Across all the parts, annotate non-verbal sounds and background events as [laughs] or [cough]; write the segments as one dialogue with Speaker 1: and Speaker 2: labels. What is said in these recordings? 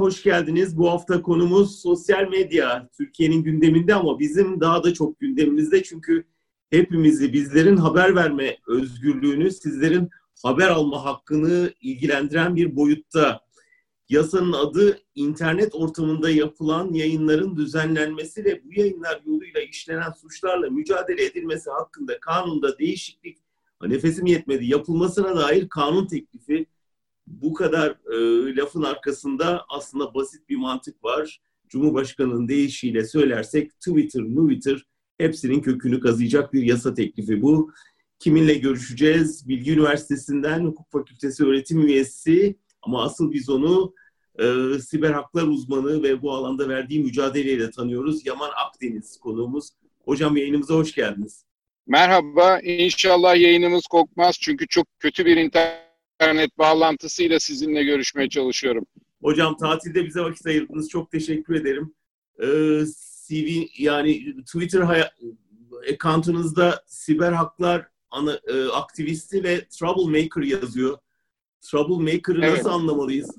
Speaker 1: hoş geldiniz. Bu hafta konumuz sosyal medya. Türkiye'nin gündeminde ama bizim daha da çok gündemimizde çünkü hepimizi, bizlerin haber verme özgürlüğünü, sizlerin haber alma hakkını ilgilendiren bir boyutta. Yasanın adı internet ortamında yapılan yayınların düzenlenmesi ve bu yayınlar yoluyla işlenen suçlarla mücadele edilmesi hakkında kanunda değişiklik, nefesim yetmedi, yapılmasına dair kanun teklifi bu kadar e, lafın arkasında aslında basit bir mantık var. Cumhurbaşkanının deyişiyle söylersek Twitter, Twitter hepsinin kökünü kazıyacak bir yasa teklifi bu. Kiminle görüşeceğiz? Bilgi Üniversitesi'nden Hukuk Fakültesi öğretim üyesi ama asıl biz onu e, siber haklar uzmanı ve bu alanda verdiği mücadeleyle tanıyoruz. Yaman Akdeniz konuğumuz. Hocam yayınımıza hoş geldiniz.
Speaker 2: Merhaba. İnşallah yayınımız kokmaz çünkü çok kötü bir internet internet bağlantısıyla sizinle görüşmeye çalışıyorum.
Speaker 1: Hocam tatilde bize vakit ayırdınız. Çok teşekkür ederim. Ee, CV yani Twitter account'unuzda siber haklar ana, e, aktivisti ve troublemaker yazıyor. Troublemaker'ı evet. nasıl anlamalıyız?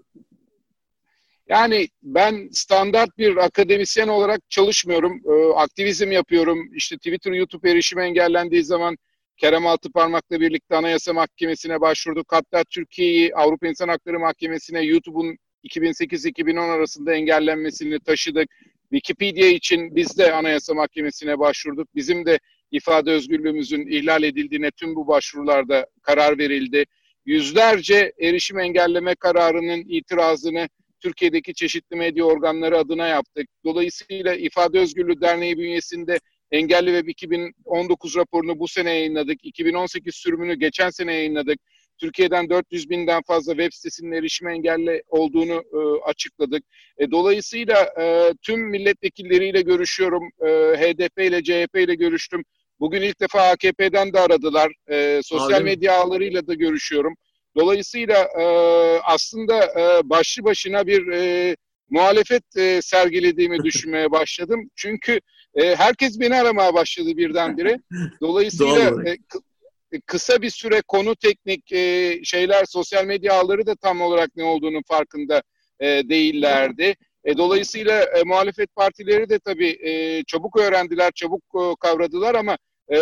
Speaker 2: Yani ben standart bir akademisyen olarak çalışmıyorum. Ee, aktivizm yapıyorum. İşte Twitter, YouTube erişimi engellendiği zaman Kerem Altıparmak'la birlikte Anayasa Mahkemesi'ne başvurduk. Hatta Türkiye'yi Avrupa İnsan Hakları Mahkemesi'ne YouTube'un 2008-2010 arasında engellenmesini taşıdık. Wikipedia için biz de Anayasa Mahkemesi'ne başvurduk. Bizim de ifade özgürlüğümüzün ihlal edildiğine tüm bu başvurularda karar verildi. Yüzlerce erişim engelleme kararının itirazını Türkiye'deki çeşitli medya organları adına yaptık. Dolayısıyla İfade Özgürlüğü Derneği bünyesinde Engelli Web 2019 raporunu bu sene yayınladık. 2018 sürümünü geçen sene yayınladık. Türkiye'den 400 binden fazla web sitesinin erişim engelli olduğunu e, açıkladık. E, dolayısıyla e, tüm milletvekilleriyle görüşüyorum. E, HDP ile CHP ile görüştüm. Bugün ilk defa AKP'den de aradılar. E, sosyal Aynen. medya ağlarıyla da görüşüyorum. Dolayısıyla e, aslında e, başlı başına bir e, muhalefet e, sergilediğimi [laughs] düşünmeye başladım. Çünkü e, herkes beni aramaya başladı birdenbire. [laughs] Dolayısıyla e, kısa bir süre konu teknik e, şeyler sosyal medya ağları da tam olarak ne olduğunu farkında e, değillerdi. E, dolayısıyla e, muhalefet partileri de tabii e, çabuk öğrendiler, çabuk e, kavradılar ama e,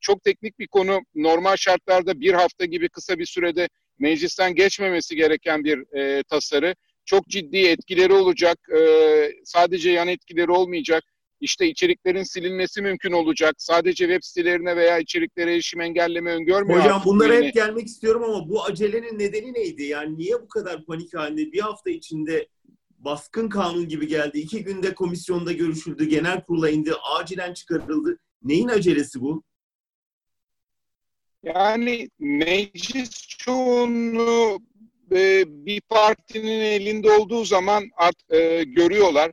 Speaker 2: çok teknik bir konu. Normal şartlarda bir hafta gibi kısa bir sürede meclisten geçmemesi gereken bir e, tasarı. Çok ciddi etkileri olacak. E, sadece yan etkileri olmayacak işte içeriklerin silinmesi mümkün olacak. Sadece web sitelerine veya içeriklere erişim engelleme öngörmüyor.
Speaker 1: Hocam bunlara hep gelmek istiyorum ama bu acelenin nedeni neydi? Yani niye bu kadar panik halinde bir hafta içinde baskın kanun gibi geldi. İki günde komisyonda görüşüldü, genel kurula indi, acilen çıkarıldı. Neyin acelesi bu?
Speaker 2: Yani meclis çoğunluğu e, bir partinin elinde olduğu zaman art, e, görüyorlar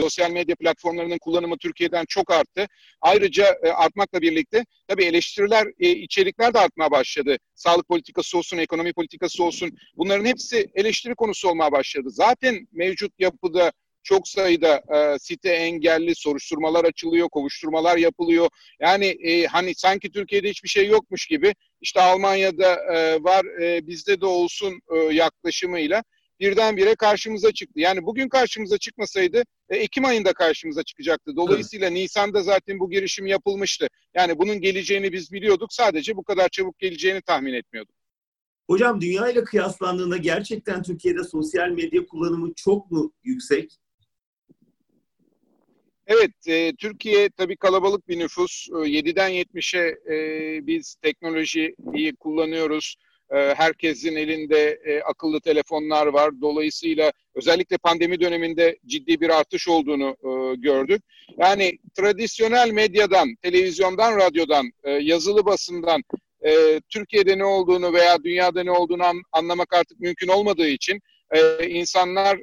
Speaker 2: sosyal medya platformlarının kullanımı Türkiye'den çok arttı. Ayrıca e, artmakla birlikte tabii eleştiriler, e, içerikler de artmaya başladı. Sağlık politikası olsun, ekonomi politikası olsun bunların hepsi eleştiri konusu olmaya başladı. Zaten mevcut yapıda çok sayıda e, site engelli soruşturmalar açılıyor, kovuşturmalar yapılıyor. Yani e, hani sanki Türkiye'de hiçbir şey yokmuş gibi işte Almanya'da e, var e, bizde de olsun e, yaklaşımıyla birdenbire karşımıza çıktı. Yani bugün karşımıza çıkmasaydı e, Ekim ayında karşımıza çıkacaktı. Dolayısıyla evet. Nisan'da zaten bu girişim yapılmıştı. Yani bunun geleceğini biz biliyorduk. Sadece bu kadar çabuk geleceğini tahmin etmiyorduk.
Speaker 1: Hocam dünya ile kıyaslandığında gerçekten Türkiye'de sosyal medya kullanımı çok mu yüksek?
Speaker 2: Evet, e, Türkiye tabii kalabalık bir nüfus. E, 7'den 70'e e, biz teknolojiyi kullanıyoruz. Ee, herkesin elinde e, akıllı telefonlar var. Dolayısıyla özellikle pandemi döneminde ciddi bir artış olduğunu e, gördük. Yani tradisyonel medyadan, televizyondan, radyodan, e, yazılı basından Türkiye'de ne olduğunu veya dünyada ne olduğunu anlamak artık mümkün olmadığı için insanlar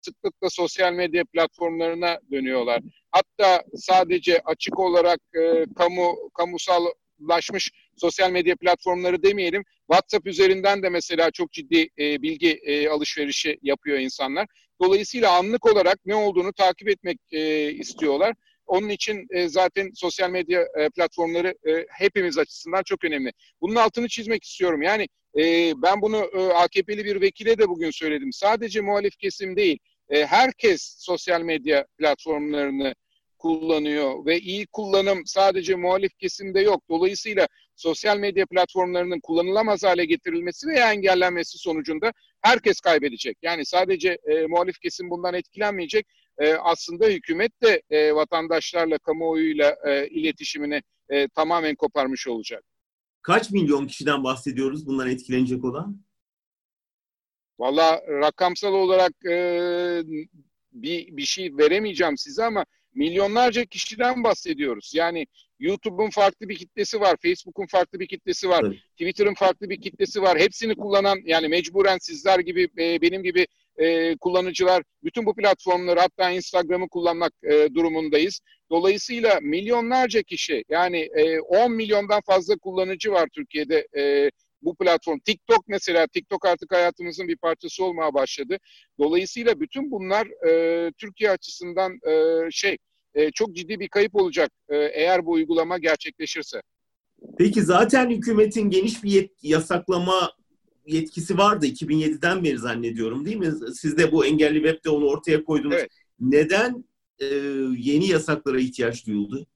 Speaker 2: sıklıkla sosyal medya platformlarına dönüyorlar. Hatta sadece açık olarak kamu kamusallaşmış sosyal medya platformları demeyelim. WhatsApp üzerinden de mesela çok ciddi e, bilgi e, alışverişi yapıyor insanlar. Dolayısıyla anlık olarak ne olduğunu takip etmek e, istiyorlar. Onun için e, zaten sosyal medya e, platformları e, hepimiz açısından çok önemli. Bunun altını çizmek istiyorum. Yani e, ben bunu e, AKP'li bir vekile de bugün söyledim. Sadece muhalif kesim değil, e, herkes sosyal medya platformlarını kullanıyor ve iyi kullanım sadece muhalif kesimde yok. Dolayısıyla sosyal medya platformlarının kullanılamaz hale getirilmesi veya engellenmesi sonucunda herkes kaybedecek. Yani sadece e, muhalif kesim bundan etkilenmeyecek. E, aslında hükümet de e, vatandaşlarla, kamuoyuyla e, iletişimini e, tamamen koparmış olacak.
Speaker 1: Kaç milyon kişiden bahsediyoruz bundan etkilenecek olan?
Speaker 2: Valla rakamsal olarak e, bir, bir şey veremeyeceğim size ama milyonlarca kişiden bahsediyoruz. Yani YouTube'un farklı bir kitlesi var, Facebook'un farklı bir kitlesi var, evet. Twitter'ın farklı bir kitlesi var. Hepsini kullanan yani mecburen sizler gibi e, benim gibi e, kullanıcılar bütün bu platformları hatta Instagram'ı kullanmak e, durumundayız. Dolayısıyla milyonlarca kişi yani e, 10 milyondan fazla kullanıcı var Türkiye'de e, bu platform. TikTok mesela, TikTok artık hayatımızın bir parçası olmaya başladı. Dolayısıyla bütün bunlar e, Türkiye açısından e, şey e, çok ciddi bir kayıp olacak e, eğer bu uygulama gerçekleşirse.
Speaker 1: Peki zaten hükümetin geniş bir yet- yasaklama yetkisi vardı 2007'den beri zannediyorum değil mi? Siz de bu engelli webde onu ortaya koydunuz. Evet. Neden e, yeni yasaklara ihtiyaç duyuldu?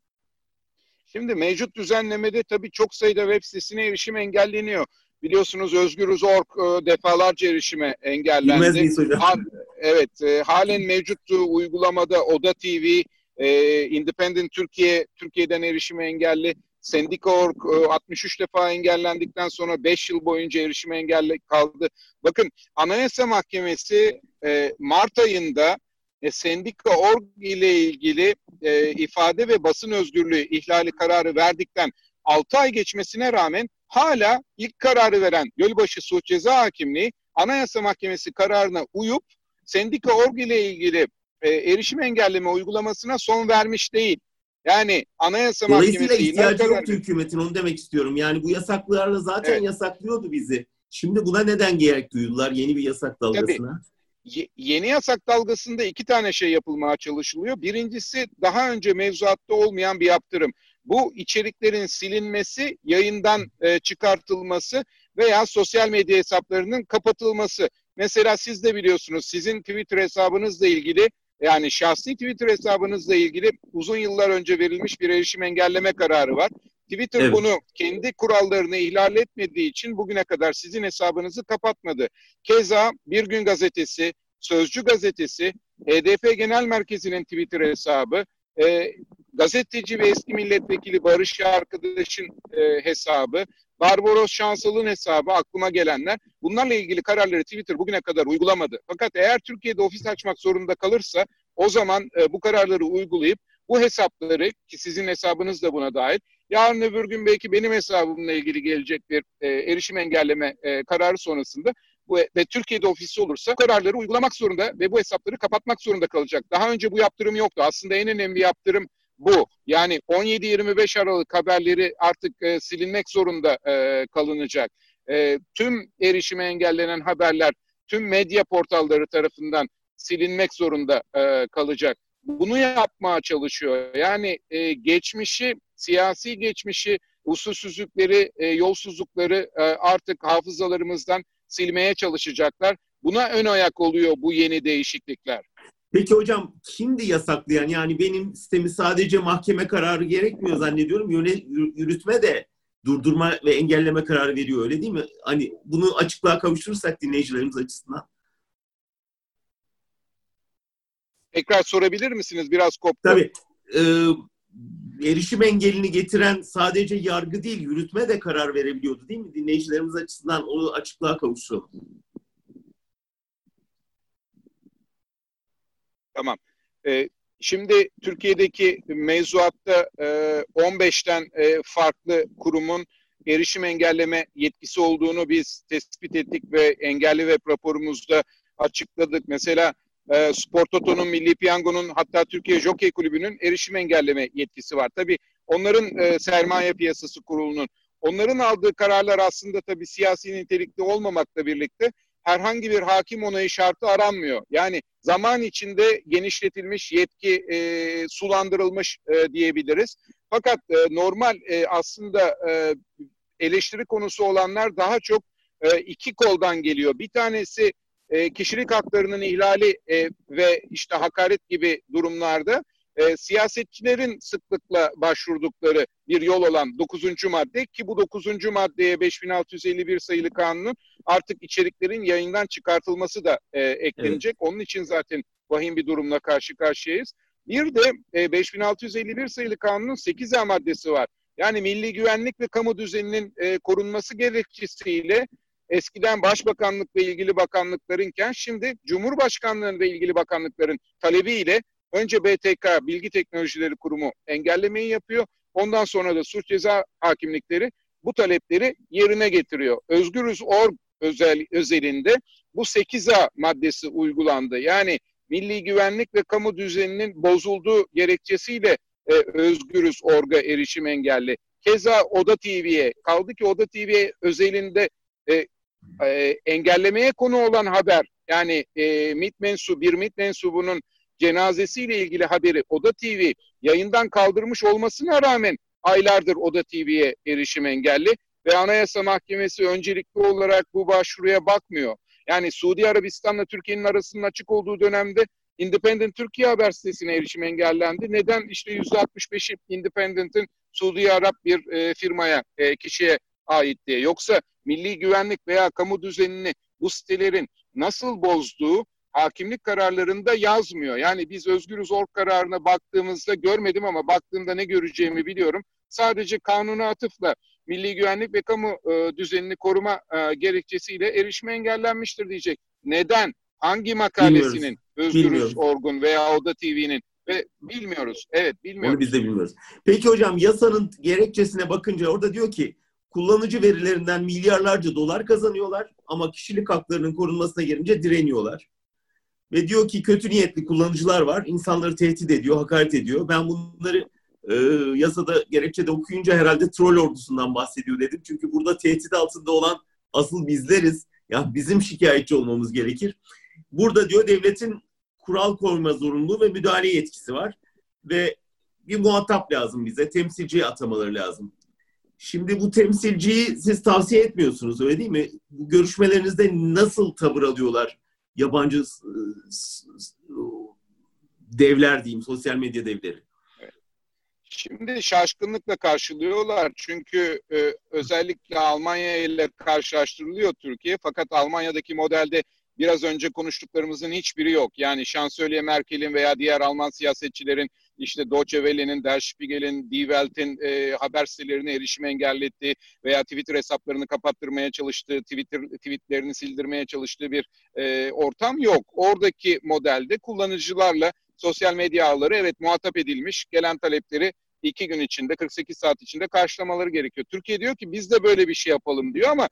Speaker 2: Şimdi mevcut düzenlemede tabii çok sayıda web sitesine erişim engelleniyor. Biliyorsunuz Özgürüz.org e, defalarca erişime engellendi.
Speaker 1: Bilmez hocam? Ha,
Speaker 2: evet, e, halen mevcut uygulamada Oda TV, e, Independent Türkiye, Türkiye'den erişime engelli. Sendika.org e, 63 defa engellendikten sonra 5 yıl boyunca erişime engelli kaldı. Bakın Anayasa Mahkemesi e, Mart ayında e, Sendika.org ile ilgili e, ifade ve basın özgürlüğü ihlali kararı verdikten 6 ay geçmesine rağmen hala ilk kararı veren Gölbaşı Suç Ceza Hakimliği Anayasa Mahkemesi kararına uyup Sendika.org ile ilgili e, erişim engelleme uygulamasına son vermiş değil. Yani Anayasa
Speaker 1: Mahkemesi... Dolayısıyla ihtiyacı yoktu hükümetin onu demek istiyorum. Yani bu yasaklarla zaten evet. yasaklıyordu bizi. Şimdi buna neden gerek duydular yeni bir yasak dalgasına? Tabii
Speaker 2: yeni yasak dalgasında iki tane şey yapılmaya çalışılıyor. Birincisi daha önce mevzuatta olmayan bir yaptırım. Bu içeriklerin silinmesi, yayından e, çıkartılması veya sosyal medya hesaplarının kapatılması. Mesela siz de biliyorsunuz sizin Twitter hesabınızla ilgili yani şahsi Twitter hesabınızla ilgili uzun yıllar önce verilmiş bir erişim engelleme kararı var. Twitter evet. bunu kendi kurallarını ihlal etmediği için bugüne kadar sizin hesabınızı kapatmadı. Keza Bir Gün Gazetesi, Sözcü Gazetesi, HDP Genel Merkezi'nin Twitter hesabı, e, gazeteci ve eski milletvekili Barış Arkadaş'ın e, hesabı, Barbaros Şansal'ın hesabı aklıma gelenler. Bunlarla ilgili kararları Twitter bugüne kadar uygulamadı. Fakat eğer Türkiye'de ofis açmak zorunda kalırsa o zaman e, bu kararları uygulayıp bu hesapları ki sizin hesabınız da buna dahil yarın öbür gün belki benim hesabımla ilgili gelecek bir e, erişim engelleme e, kararı sonrasında bu, ve Türkiye'de ofisi olursa kararları uygulamak zorunda ve bu hesapları kapatmak zorunda kalacak. Daha önce bu yaptırım yoktu. Aslında en önemli yaptırım bu. Yani 17-25 Aralık haberleri artık e, silinmek zorunda e, kalınacak. E, tüm erişime engellenen haberler tüm medya portalları tarafından silinmek zorunda e, kalacak. Bunu yapmaya çalışıyor. Yani e, geçmişi, siyasi geçmişi, usulsüzlükleri, e, yolsuzlukları e, artık hafızalarımızdan silmeye çalışacaklar. Buna ön ayak oluyor bu yeni değişiklikler.
Speaker 1: Peki hocam kimdi yasaklayan? Yani benim sistemi sadece mahkeme kararı gerekmiyor zannediyorum. Yöne, yürütme de durdurma ve engelleme kararı veriyor öyle değil mi? Hani bunu açıklığa kavuşturursak dinleyicilerimiz açısından.
Speaker 2: Tekrar sorabilir misiniz? Biraz koptu.
Speaker 1: Tabii. Ee, erişim engelini getiren sadece yargı değil, yürütme de karar verebiliyordu değil mi? Dinleyicilerimiz açısından onu açıklığa kavuşturalım.
Speaker 2: Tamam. Ee, şimdi Türkiye'deki mevzuatta e, 15'ten e, farklı kurumun erişim engelleme yetkisi olduğunu biz tespit ettik ve engelli web raporumuzda açıkladık. Mesela e, Spor Toto'nun, Milli Piyango'nun hatta Türkiye Jockey Kulübü'nün erişim engelleme yetkisi var. Tabii onların e, sermaye piyasası kurulunun, onların aldığı kararlar aslında tabii siyasi nitelikli olmamakla birlikte herhangi bir hakim onayı şartı aranmıyor. Yani zaman içinde genişletilmiş yetki e, sulandırılmış e, diyebiliriz. Fakat e, normal e, aslında e, eleştiri konusu olanlar daha çok e, iki koldan geliyor. Bir tanesi e, kişilik haklarının ihlali e, ve işte hakaret gibi durumlarda e, siyasetçilerin sıklıkla başvurdukları bir yol olan 9. madde ki bu 9. maddeye 5651 sayılı kanunun artık içeriklerin yayından çıkartılması da e, eklenecek. Evet. Onun için zaten vahim bir durumla karşı karşıyayız. Bir de e, 5651 sayılı kanunun 8A maddesi var. Yani milli güvenlik ve kamu düzeninin e, korunması gerekçesiyle eskiden başbakanlık ve ilgili bakanlıklarınken şimdi Cumhurbaşkanlığı ve ilgili bakanlıkların talebiyle önce BTK Bilgi Teknolojileri Kurumu engellemeyi yapıyor. Ondan sonra da suç ceza hakimlikleri bu talepleri yerine getiriyor. Özgürüz Org özel, özelinde bu 8A maddesi uygulandı. Yani milli güvenlik ve kamu düzeninin bozulduğu gerekçesiyle e, Özgürüz Org'a erişim engelli. Keza Oda TV'ye kaldı ki Oda TV özelinde e, e, engellemeye konu olan haber yani e, MİT mensubu bir MİT mensubunun cenazesiyle ilgili haberi Oda TV yayından kaldırmış olmasına rağmen aylardır Oda TV'ye erişim engelli ve Anayasa Mahkemesi öncelikli olarak bu başvuruya bakmıyor. Yani Suudi Arabistan'la Türkiye'nin arasının açık olduğu dönemde Independent Türkiye haber sitesine erişim engellendi. Neden? İşte %65'i Independent'ın Suudi Arap bir e, firmaya, e, kişiye ait diye. Yoksa milli güvenlik veya kamu düzenini bu sitelerin nasıl bozduğu hakimlik kararlarında yazmıyor. Yani biz Özgürüz Org kararına baktığımızda görmedim ama baktığımda ne göreceğimi biliyorum. Sadece kanuna atıfla milli güvenlik ve kamu e, düzenini koruma e, gerekçesiyle erişime engellenmiştir diyecek. Neden? Hangi makalesinin bilmiyoruz. Özgürüz bilmiyoruz. Orgun veya Oda TV'nin ve bilmiyoruz. Evet bilmiyoruz.
Speaker 1: Onu biz de bilmiyoruz. Peki hocam yasanın gerekçesine bakınca orada diyor ki kullanıcı verilerinden milyarlarca dolar kazanıyorlar ama kişilik haklarının korunmasına gelince direniyorlar. Ve diyor ki kötü niyetli kullanıcılar var. insanları tehdit ediyor, hakaret ediyor. Ben bunları e, yasada gerekçede okuyunca herhalde troll ordusundan bahsediyor dedim. Çünkü burada tehdit altında olan asıl bizleriz. Ya bizim şikayetçi olmamız gerekir. Burada diyor devletin kural koyma zorunluluğu ve müdahale yetkisi var. Ve bir muhatap lazım bize. Temsilci atamaları lazım. Şimdi bu temsilciyi siz tavsiye etmiyorsunuz öyle değil mi? Bu görüşmelerinizde nasıl tavır alıyorlar yabancı devler diyeyim, sosyal medya devleri?
Speaker 2: Şimdi şaşkınlıkla karşılıyorlar çünkü e, özellikle Almanya ile karşılaştırılıyor Türkiye fakat Almanya'daki modelde biraz önce konuştuklarımızın hiçbiri yok. Yani Şansölye Merkel'in veya diğer Alman siyasetçilerin işte Deutsche Welle'nin, Der Spiegel'in, Die Welt'in e, haber sitelerine erişimi engellettiği veya Twitter hesaplarını kapattırmaya çalıştığı, Twitter tweetlerini sildirmeye çalıştığı bir e, ortam yok. Oradaki modelde kullanıcılarla sosyal medya ağları evet muhatap edilmiş, gelen talepleri iki gün içinde, 48 saat içinde karşılamaları gerekiyor. Türkiye diyor ki biz de böyle bir şey yapalım diyor ama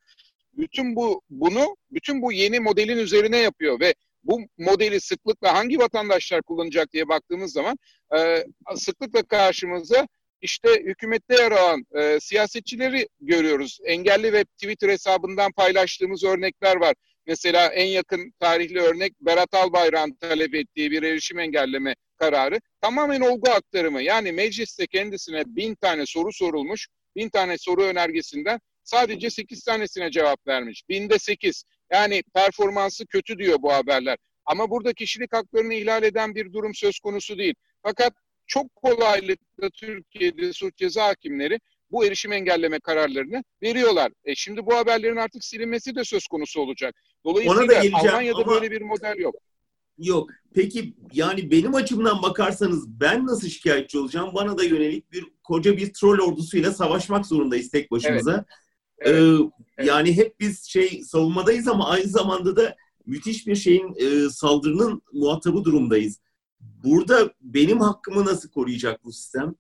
Speaker 2: bütün bu bunu bütün bu yeni modelin üzerine yapıyor ve bu modeli sıklıkla hangi vatandaşlar kullanacak diye baktığımız zaman e, sıklıkla karşımıza işte hükümette yer alan e, siyasetçileri görüyoruz. Engelli ve Twitter hesabından paylaştığımız örnekler var. Mesela en yakın tarihli örnek Berat Albayrak'ın talep ettiği bir erişim engelleme kararı tamamen olgu aktarımı. Yani mecliste kendisine bin tane soru sorulmuş, bin tane soru önergesinden sadece sekiz tanesine cevap vermiş. Binde sekiz. Yani performansı kötü diyor bu haberler. Ama burada kişilik haklarını ihlal eden bir durum söz konusu değil. Fakat çok kolaylıkla Türkiye'de suç ceza hakimleri bu erişim engelleme kararlarını veriyorlar. E şimdi bu haberlerin artık silinmesi de söz konusu olacak. Dolayısıyla Almanya'da ama... böyle bir model yok.
Speaker 1: Yok. Peki yani benim açımdan bakarsanız ben nasıl şikayetçi olacağım? Bana da yönelik bir koca bir troll ordusuyla savaşmak zorundayız tek başımıza. Evet. Evet. Ee, evet. Yani hep biz şey savunmadayız ama aynı zamanda da müthiş bir şeyin e, saldırının muhatabı durumdayız. Burada benim hakkımı nasıl koruyacak bu sistem?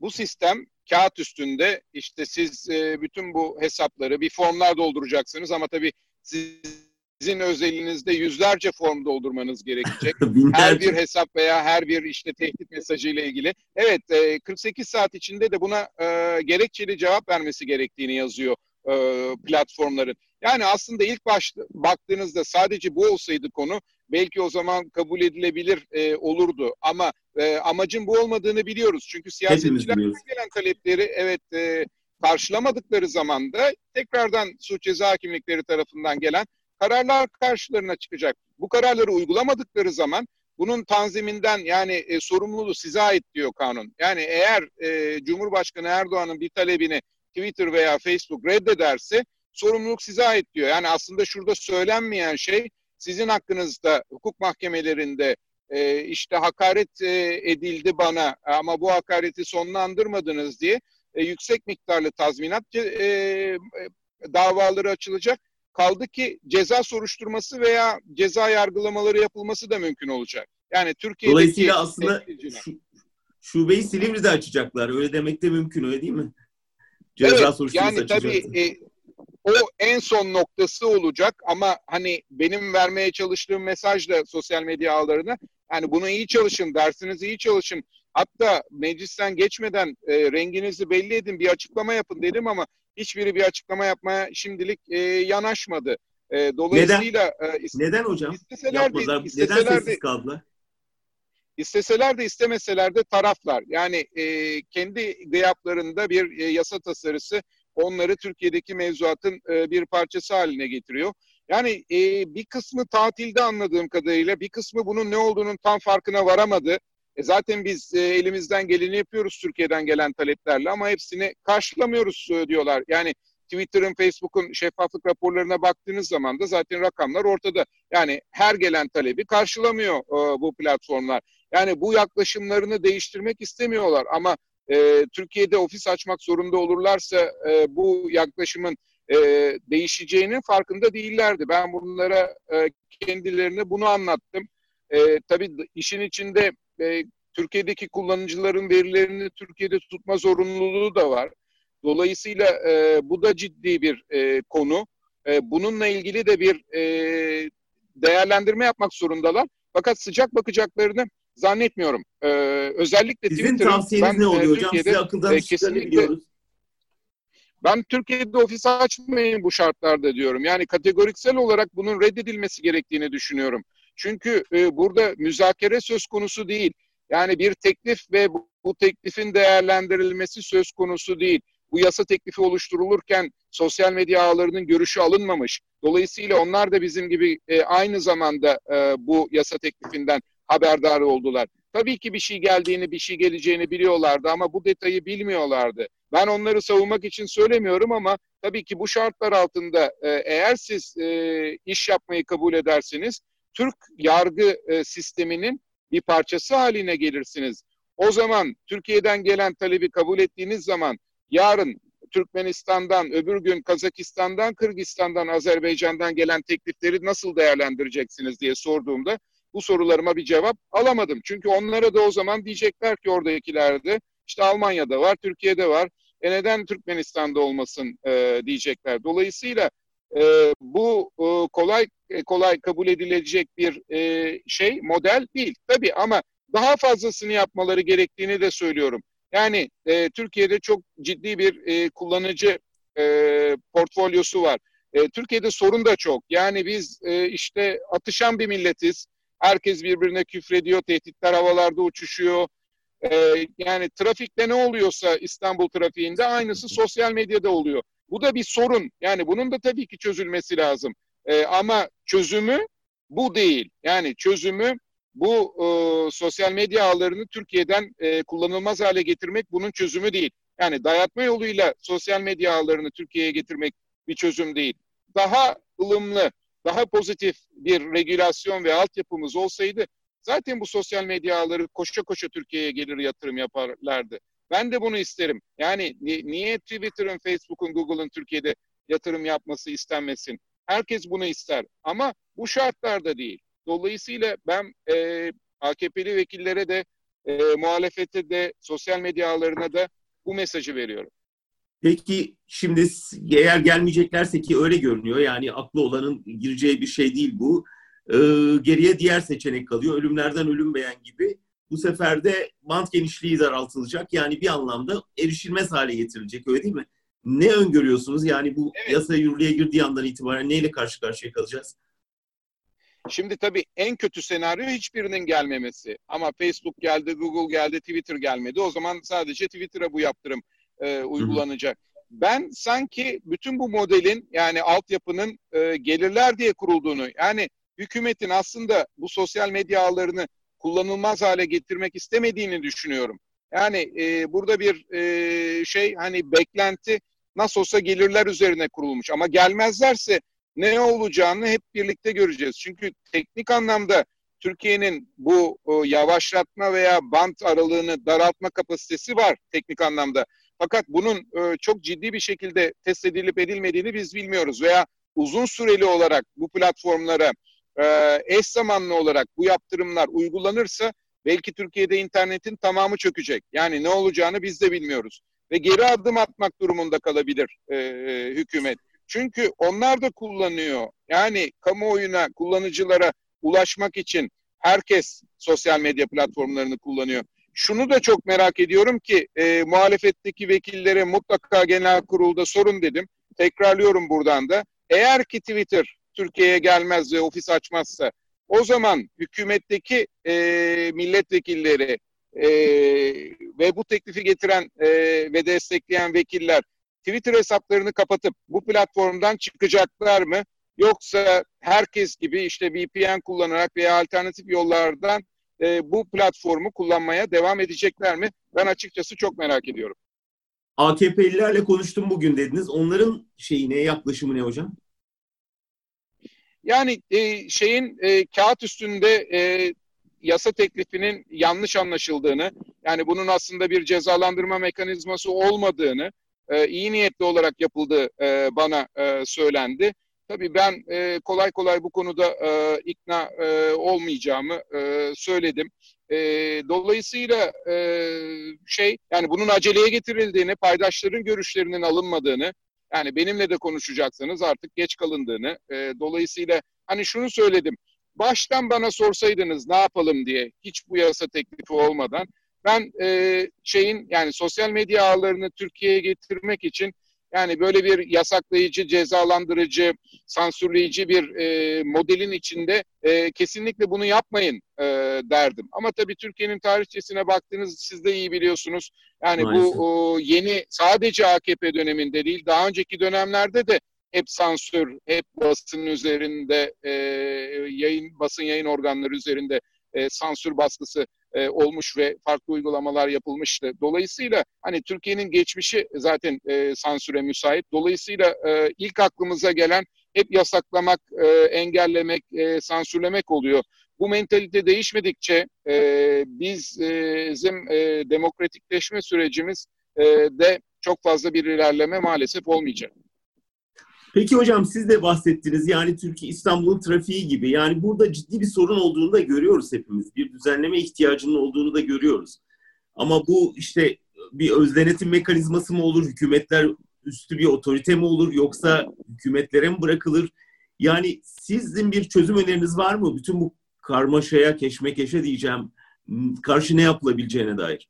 Speaker 2: Bu sistem kağıt üstünde işte siz e, bütün bu hesapları bir formlar dolduracaksınız ama tabii sizin özelinizde yüzlerce form doldurmanız gerekecek. [laughs] her bir hesap veya her bir işte tehdit mesajı ile ilgili. Evet e, 48 saat içinde de buna e, gerekçeli cevap vermesi gerektiğini yazıyor e, platformların. Yani aslında ilk başta baktığınızda sadece bu olsaydı konu belki o zaman kabul edilebilir e, olurdu. Ama e, amacın bu olmadığını biliyoruz. Çünkü siyasetçiler gelen talepleri evet e, karşılamadıkları zaman da tekrardan suç ceza hakimlikleri tarafından gelen kararlar karşılarına çıkacak. Bu kararları uygulamadıkları zaman bunun tanziminden yani e, sorumluluğu size ait diyor kanun. Yani eğer e, Cumhurbaşkanı Erdoğan'ın bir talebini Twitter veya Facebook reddederse sorumluluk size ait diyor. Yani aslında şurada söylenmeyen şey sizin hakkınızda hukuk mahkemelerinde e, işte hakaret e, edildi bana ama bu hakareti sonlandırmadınız diye e, yüksek miktarlı tazminat e, e, davaları açılacak. Kaldı ki ceza soruşturması veya ceza yargılamaları yapılması da mümkün olacak. Yani Türkiye'deki...
Speaker 1: Dolayısıyla aslında şu, şubeyi Silivri'de açacaklar. Öyle demek de mümkün öyle değil mi?
Speaker 2: Ceza evet, soruşturması yani tabii e, o en son noktası olacak ama hani benim vermeye çalıştığım mesaj da sosyal medya ağlarına yani bunu iyi çalışın, dersinizi iyi çalışın. Hatta meclisten geçmeden e, renginizi belli edin, bir açıklama yapın dedim ama hiçbiri bir açıklama yapmaya şimdilik e, yanaşmadı.
Speaker 1: E, dolayısıyla neden, e, neden hocam? Isteseler Yapmadılar. de, isteseler neden sessiz kaldılar?
Speaker 2: İsteseler de istemeseler de taraflar. Yani e, kendi gıyaplarında bir e, yasa tasarısı onları Türkiye'deki mevzuatın e, bir parçası haline getiriyor. Yani e, bir kısmı tatilde anladığım kadarıyla bir kısmı bunun ne olduğunun tam farkına varamadı. E, zaten biz e, elimizden geleni yapıyoruz Türkiye'den gelen taleplerle ama hepsini karşılamıyoruz e, diyorlar. Yani Twitter'ın, Facebook'un şeffaflık raporlarına baktığınız zaman da zaten rakamlar ortada. Yani her gelen talebi karşılamıyor e, bu platformlar. Yani bu yaklaşımlarını değiştirmek istemiyorlar ama e, Türkiye'de ofis açmak zorunda olurlarsa e, bu yaklaşımın e, değişeceğinin farkında değillerdi. Ben bunlara e, kendilerine bunu anlattım. E, tabii işin içinde e, Türkiye'deki kullanıcıların verilerini Türkiye'de tutma zorunluluğu da var. Dolayısıyla e, bu da ciddi bir e, konu. E, bununla ilgili de bir e, değerlendirme yapmak zorundalar. Fakat sıcak bakacaklarını zannetmiyorum. Ee, özellikle
Speaker 1: Sizin Twitter'ın tavsiyeniz ben, ne oluyor e, hocam? Size akıldan e, kesinlikle.
Speaker 2: Ben Türkiye'de ofis açmayın bu şartlarda diyorum. Yani kategoriksel olarak bunun reddedilmesi gerektiğini düşünüyorum. Çünkü e, burada müzakere söz konusu değil. Yani bir teklif ve bu, bu teklifin değerlendirilmesi söz konusu değil. Bu yasa teklifi oluşturulurken sosyal medya ağlarının görüşü alınmamış. Dolayısıyla onlar da bizim gibi e, aynı zamanda e, bu yasa teklifinden haberdar oldular. Tabii ki bir şey geldiğini, bir şey geleceğini biliyorlardı ama bu detayı bilmiyorlardı. Ben onları savunmak için söylemiyorum ama tabii ki bu şartlar altında e, eğer siz e, iş yapmayı kabul ederseniz Türk yargı e, sisteminin bir parçası haline gelirsiniz. O zaman Türkiye'den gelen talebi kabul ettiğiniz zaman yarın Türkmenistan'dan, öbür gün Kazakistan'dan, Kırgızistan'dan, Azerbaycan'dan gelen teklifleri nasıl değerlendireceksiniz diye sorduğumda bu sorularıma bir cevap alamadım. Çünkü onlara da o zaman diyecekler ki oradakilerde işte Almanya'da var, Türkiye'de var. E neden Türkmenistan'da olmasın e, diyecekler. Dolayısıyla e, bu e, kolay e, kolay kabul edilecek bir e, şey, model değil. Tabii ama daha fazlasını yapmaları gerektiğini de söylüyorum. Yani e, Türkiye'de çok ciddi bir e, kullanıcı e, portfolyosu var. E, Türkiye'de sorun da çok. Yani biz e, işte atışan bir milletiz. Herkes birbirine küfrediyor, tehditler havalarda uçuşuyor. Ee, yani trafikte ne oluyorsa İstanbul trafiğinde aynısı sosyal medyada oluyor. Bu da bir sorun. Yani bunun da tabii ki çözülmesi lazım. Ee, ama çözümü bu değil. Yani çözümü bu e, sosyal medya ağlarını Türkiye'den e, kullanılmaz hale getirmek bunun çözümü değil. Yani dayatma yoluyla sosyal medya ağlarını Türkiye'ye getirmek bir çözüm değil. Daha ılımlı, daha pozitif bir regülasyon ve altyapımız olsaydı zaten bu sosyal medya ağları koşa koşa Türkiye'ye gelir yatırım yaparlardı. Ben de bunu isterim. Yani niye Twitter'ın, Facebook'un, Google'ın Türkiye'de yatırım yapması istenmesin? Herkes bunu ister ama bu şartlarda değil. Dolayısıyla ben e, AKP'li vekillere de e, muhalefete de sosyal medya ağlarına da bu mesajı veriyorum.
Speaker 1: Peki şimdi eğer gelmeyeceklerse ki öyle görünüyor yani aklı olanın gireceği bir şey değil bu. Ee, geriye diğer seçenek kalıyor. Ölümlerden ölüm beğen gibi. Bu sefer de bant genişliği daraltılacak. Yani bir anlamda erişilmez hale getirilecek öyle değil mi? Ne öngörüyorsunuz? Yani bu evet. yasa yürürlüğe girdiği andan itibaren neyle karşı karşıya kalacağız?
Speaker 2: Şimdi tabii en kötü senaryo hiçbirinin gelmemesi. Ama Facebook geldi, Google geldi, Twitter gelmedi. O zaman sadece Twitter'a bu yaptırım e, uygulanacak. ben sanki bütün bu modelin yani altyapının e, gelirler diye kurulduğunu yani hükümetin aslında bu sosyal medya ağlarını kullanılmaz hale getirmek istemediğini düşünüyorum. Yani e, burada bir e, şey hani beklenti nasıl olsa gelirler üzerine kurulmuş ama gelmezlerse ne olacağını hep birlikte göreceğiz. Çünkü teknik anlamda Türkiye'nin bu o, yavaşlatma veya bant aralığını daraltma kapasitesi var teknik anlamda. Fakat bunun e, çok ciddi bir şekilde test edilip edilmediğini biz bilmiyoruz veya uzun süreli olarak bu platformlara e, eş zamanlı olarak bu yaptırımlar uygulanırsa belki Türkiye'de internetin tamamı çökecek. Yani ne olacağını biz de bilmiyoruz. Ve geri adım atmak durumunda kalabilir e, e, hükümet. Çünkü onlar da kullanıyor. Yani kamuoyuna, kullanıcılara ulaşmak için herkes sosyal medya platformlarını kullanıyor. Şunu da çok merak ediyorum ki e, muhalefetteki vekillere mutlaka genel kurulda sorun dedim. Tekrarlıyorum buradan da. Eğer ki Twitter Türkiye'ye gelmez ve ofis açmazsa o zaman hükümetteki e, milletvekilleri e, ve bu teklifi getiren e, ve destekleyen vekiller Twitter hesaplarını kapatıp bu platformdan çıkacaklar mı? Yoksa herkes gibi işte VPN kullanarak veya alternatif yollardan e, bu platformu kullanmaya devam edecekler mi? Ben açıkçası çok merak ediyorum.
Speaker 1: AKP'lilerle konuştum bugün dediniz. Onların şeyi ne, yaklaşımı ne hocam?
Speaker 2: Yani e, şeyin e, kağıt üstünde e, yasa teklifinin yanlış anlaşıldığını, yani bunun aslında bir cezalandırma mekanizması olmadığını, e, iyi niyetli olarak yapıldığı e, bana e, söylendi. Tabii ben e, kolay kolay bu konuda e, ikna e, olmayacağımı e, söyledim. E, dolayısıyla e, şey yani bunun aceleye getirildiğini, paydaşların görüşlerinin alınmadığını, yani benimle de konuşacaksanız artık geç kalındığını, e, dolayısıyla hani şunu söyledim. Baştan bana sorsaydınız ne yapalım diye hiç bu yasa teklifi olmadan ben e, şeyin yani sosyal medya ağlarını Türkiye'ye getirmek için yani böyle bir yasaklayıcı, cezalandırıcı, sansürleyici bir e, modelin içinde e, kesinlikle bunu yapmayın e, derdim. Ama tabii Türkiye'nin tarihçesine baktığınız siz de iyi biliyorsunuz. Yani Maalesef. bu o, yeni sadece AKP döneminde değil, daha önceki dönemlerde de hep sansür, hep basın üzerinde, e, yayın basın yayın organları üzerinde e, sansür baskısı e, olmuş ve farklı uygulamalar yapılmıştı. Dolayısıyla hani Türkiye'nin geçmişi zaten e, sansüre müsait. Dolayısıyla e, ilk aklımıza gelen hep yasaklamak, e, engellemek, e, sansürlemek oluyor. Bu mentalite değişmedikçe e, biz, e, bizim e, demokratikleşme sürecimiz e, de çok fazla bir ilerleme maalesef olmayacak.
Speaker 1: Peki hocam siz de bahsettiniz yani Türkiye İstanbul'un trafiği gibi yani burada ciddi bir sorun olduğunu da görüyoruz hepimiz. Bir düzenleme ihtiyacının olduğunu da görüyoruz. Ama bu işte bir özdenetim mekanizması mı olur, hükümetler üstü bir otorite mi olur yoksa hükümetlere mi bırakılır? Yani sizin bir çözüm öneriniz var mı? Bütün bu karmaşaya, keşmekeşe diyeceğim karşı ne yapılabileceğine dair.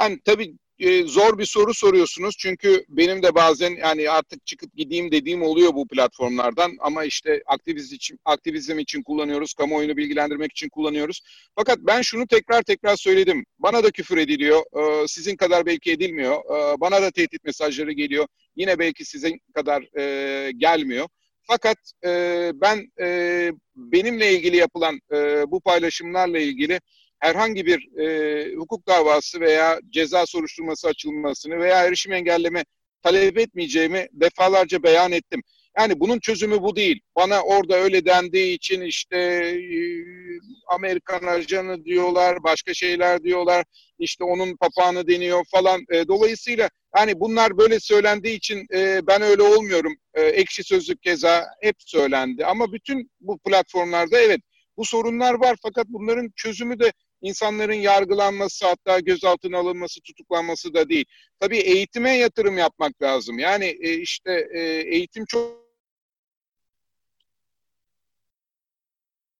Speaker 2: Yani tabii e, zor bir soru soruyorsunuz. Çünkü benim de bazen yani artık çıkıp gideyim dediğim oluyor bu platformlardan. Ama işte aktivizm için, aktivizm için kullanıyoruz, kamuoyunu bilgilendirmek için kullanıyoruz. Fakat ben şunu tekrar tekrar söyledim. Bana da küfür ediliyor. E, sizin kadar belki edilmiyor. E, bana da tehdit mesajları geliyor. Yine belki sizin kadar e, gelmiyor. Fakat e, ben e, benimle ilgili yapılan e, bu paylaşımlarla ilgili herhangi bir e, hukuk davası veya ceza soruşturması açılmasını veya erişim engelleme talep etmeyeceğimi defalarca beyan ettim. Yani bunun çözümü bu değil. Bana orada öyle dendiği için işte e, Amerikan ajanı diyorlar, başka şeyler diyorlar. İşte onun papağanı deniyor falan. E, dolayısıyla yani bunlar böyle söylendiği için e, ben öyle olmuyorum. E, ekşi sözlük keza hep söylendi. Ama bütün bu platformlarda evet bu sorunlar var fakat bunların çözümü de insanların yargılanması hatta gözaltına alınması, tutuklanması da değil. Tabii eğitime yatırım yapmak lazım. Yani e, işte e, eğitim çok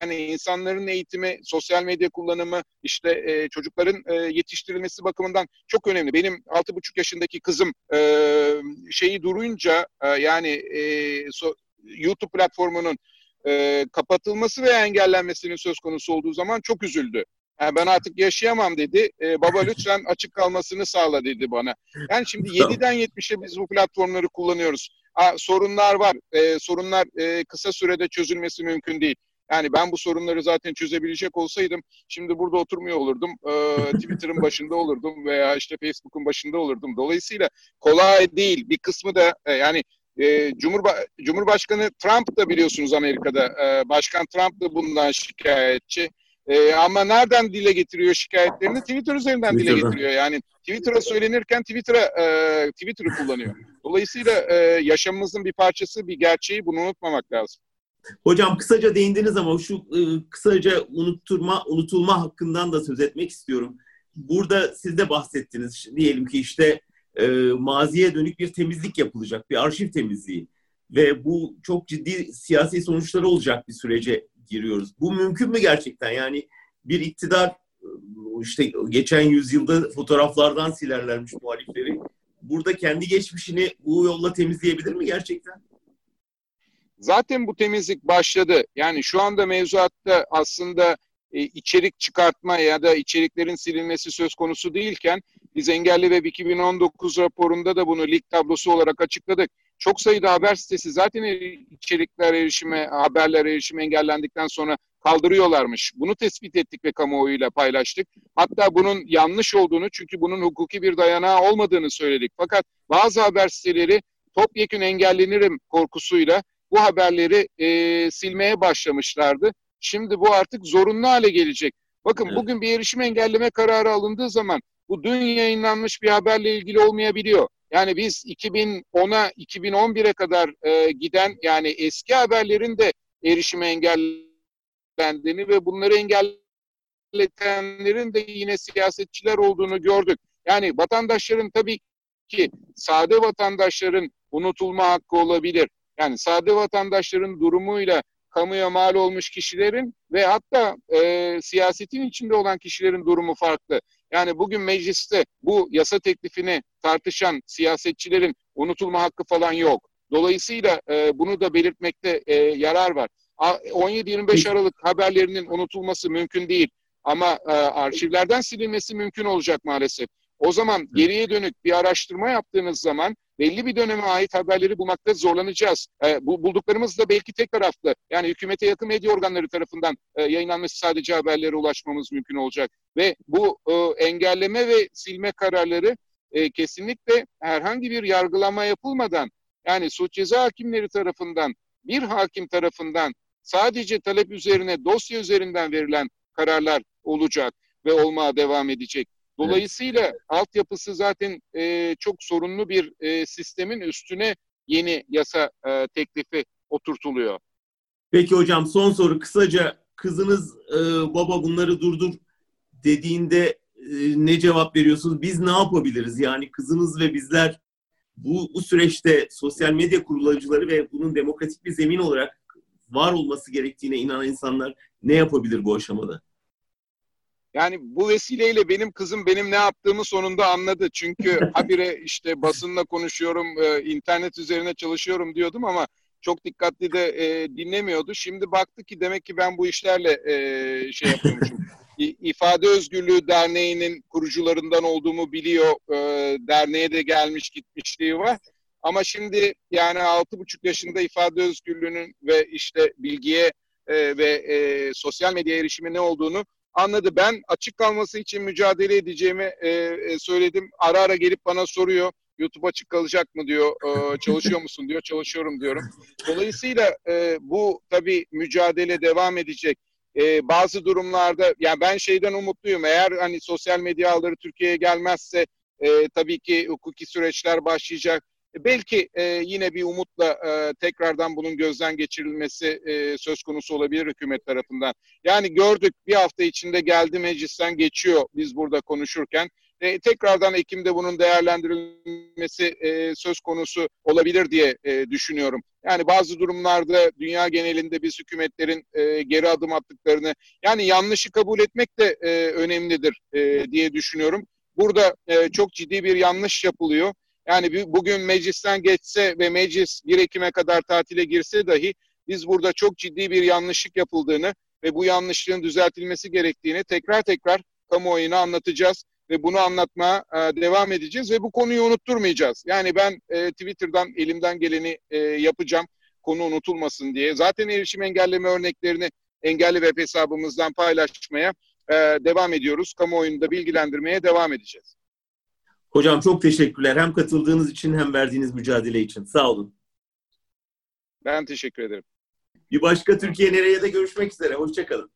Speaker 2: yani insanların eğitimi, sosyal medya kullanımı, işte e, çocukların e, yetiştirilmesi bakımından çok önemli. Benim 6,5 yaşındaki kızım e, şeyi durunca e, yani e, so, YouTube platformunun e, kapatılması veya engellenmesinin söz konusu olduğu zaman çok üzüldü. Yani ben artık yaşayamam dedi. E, baba lütfen açık kalmasını sağla dedi bana. Yani şimdi 7'den 70'e biz bu platformları kullanıyoruz. Ha, sorunlar var. E, sorunlar e, kısa sürede çözülmesi mümkün değil. Yani ben bu sorunları zaten çözebilecek olsaydım şimdi burada oturmuyor olurdum. E, [laughs] Twitter'ın başında olurdum veya işte Facebook'un başında olurdum. Dolayısıyla kolay değil. Bir kısmı da e, yani e, Cumhurba Cumhurbaşkanı Trump da biliyorsunuz Amerika'da. E, Başkan Trump da bundan şikayetçi. E, ama nereden dile getiriyor şikayetlerini? Twitter üzerinden dile getiriyor. Yani Twitter'a söylenirken Twitter'a e, Twitter'ı kullanıyor. Dolayısıyla e, yaşamımızın bir parçası, bir gerçeği bunu unutmamak lazım.
Speaker 1: Hocam kısaca değindiniz ama şu e, kısaca unutturma, unutulma hakkından da söz etmek istiyorum. Burada siz de bahsettiniz. Diyelim ki işte e, maziye dönük bir temizlik yapılacak, bir arşiv temizliği. Ve bu çok ciddi siyasi sonuçları olacak bir sürece giriyoruz. Bu mümkün mü gerçekten? Yani bir iktidar işte geçen yüzyılda fotoğraflardan silerlermiş muhalifleri. Burada kendi geçmişini bu yolla temizleyebilir mi gerçekten?
Speaker 2: Zaten bu temizlik başladı. Yani şu anda mevzuatta aslında e, içerik çıkartma ya da içeriklerin silinmesi söz konusu değilken biz Engelli Web 2019 raporunda da bunu lig tablosu olarak açıkladık. Çok sayıda haber sitesi zaten içerikler erişime, haberler erişime engellendikten sonra kaldırıyorlarmış. Bunu tespit ettik ve kamuoyuyla paylaştık. Hatta bunun yanlış olduğunu çünkü bunun hukuki bir dayanağı olmadığını söyledik. Fakat bazı haber siteleri topyekün engellenirim korkusuyla bu haberleri e, silmeye başlamışlardı. Şimdi bu artık zorunlu hale gelecek. Bakın evet. bugün bir erişim engelleme kararı alındığı zaman bu dün yayınlanmış bir haberle ilgili olmayabiliyor. Yani biz 2010'a 2011'e kadar e, giden yani eski haberlerin de erişime engellendiğini ve bunları engelletenlerin de yine siyasetçiler olduğunu gördük. Yani vatandaşların tabii ki sade vatandaşların unutulma hakkı olabilir. Yani sade vatandaşların durumuyla kamuya mal olmuş kişilerin ve hatta e, siyasetin içinde olan kişilerin durumu farklı. Yani bugün mecliste bu yasa teklifini tartışan siyasetçilerin unutulma hakkı falan yok. Dolayısıyla e, bunu da belirtmekte e, yarar var. 17-25 Aralık haberlerinin unutulması mümkün değil. Ama e, arşivlerden silinmesi mümkün olacak maalesef. O zaman geriye dönük bir araştırma yaptığınız zaman belli bir döneme ait haberleri bulmakta zorlanacağız. E, bu bulduklarımız da belki tek taraflı. Yani hükümete yakın medya organları tarafından e, yayınlanması sadece haberlere ulaşmamız mümkün olacak. Ve bu e, engelleme ve silme kararları e, kesinlikle herhangi bir yargılama yapılmadan yani suç ceza hakimleri tarafından bir hakim tarafından sadece talep üzerine dosya üzerinden verilen kararlar olacak ve olmaya devam edecek. Dolayısıyla evet. altyapısı zaten e, çok sorunlu bir e, sistemin üstüne yeni yasa e, teklifi oturtuluyor.
Speaker 1: Peki hocam son soru kısaca kızınız e, baba bunları durdur dediğinde e, ne cevap veriyorsunuz? Biz ne yapabiliriz? Yani kızınız ve bizler bu, bu süreçte sosyal medya kullanıcıları ve bunun demokratik bir zemin olarak var olması gerektiğine inanan insanlar ne yapabilir bu aşamada?
Speaker 2: Yani bu vesileyle benim kızım benim ne yaptığımı sonunda anladı. Çünkü [laughs] habire işte basınla konuşuyorum, e, internet üzerine çalışıyorum diyordum ama çok dikkatli de e, dinlemiyordu. Şimdi baktı ki demek ki ben bu işlerle e, şey yapıyormuşum. [laughs] İfade Özgürlüğü Derneği'nin kurucularından olduğumu biliyor. E, derneğe de gelmiş gitmişliği var. Ama şimdi yani altı buçuk yaşında ifade özgürlüğünün ve işte bilgiye e, ve e, sosyal medya erişimi ne olduğunu anladı. Ben açık kalması için mücadele edeceğimi e, e, söyledim. Ara ara gelip bana soruyor. YouTube açık kalacak mı diyor. E, çalışıyor musun diyor. Çalışıyorum diyorum. Dolayısıyla e, bu tabii mücadele devam edecek. E, bazı durumlarda yani ben şeyden umutluyum. Eğer hani sosyal medya ağları Türkiye'ye gelmezse e, tabii ki hukuki süreçler başlayacak. E, belki e, yine bir umutla e, tekrardan bunun gözden geçirilmesi e, söz konusu olabilir hükümet tarafından. Yani gördük bir hafta içinde geldi meclisten geçiyor biz burada konuşurken. E, tekrardan Ekim'de bunun değerlendirilmesi e, söz konusu olabilir diye e, düşünüyorum. Yani bazı durumlarda dünya genelinde biz hükümetlerin e, geri adım attıklarını yani yanlışı kabul etmek de e, önemlidir e, diye düşünüyorum. Burada e, çok ciddi bir yanlış yapılıyor yani bugün meclisten geçse ve meclis 1 Ekim'e kadar tatile girse dahi biz burada çok ciddi bir yanlışlık yapıldığını ve bu yanlışlığın düzeltilmesi gerektiğini tekrar tekrar kamuoyuna anlatacağız ve bunu anlatmaya e, devam edeceğiz ve bu konuyu unutturmayacağız. Yani ben e, Twitter'dan elimden geleni e, yapacağım konu unutulmasın diye. Zaten erişim engelleme örneklerini engelli web hesabımızdan paylaşmaya e, devam ediyoruz. Kamuoyunu da bilgilendirmeye devam edeceğiz.
Speaker 1: Hocam çok teşekkürler. Hem katıldığınız için hem verdiğiniz mücadele için. Sağ olun.
Speaker 2: Ben teşekkür ederim.
Speaker 1: Bir başka Türkiye Nereye de görüşmek üzere. Hoşçakalın.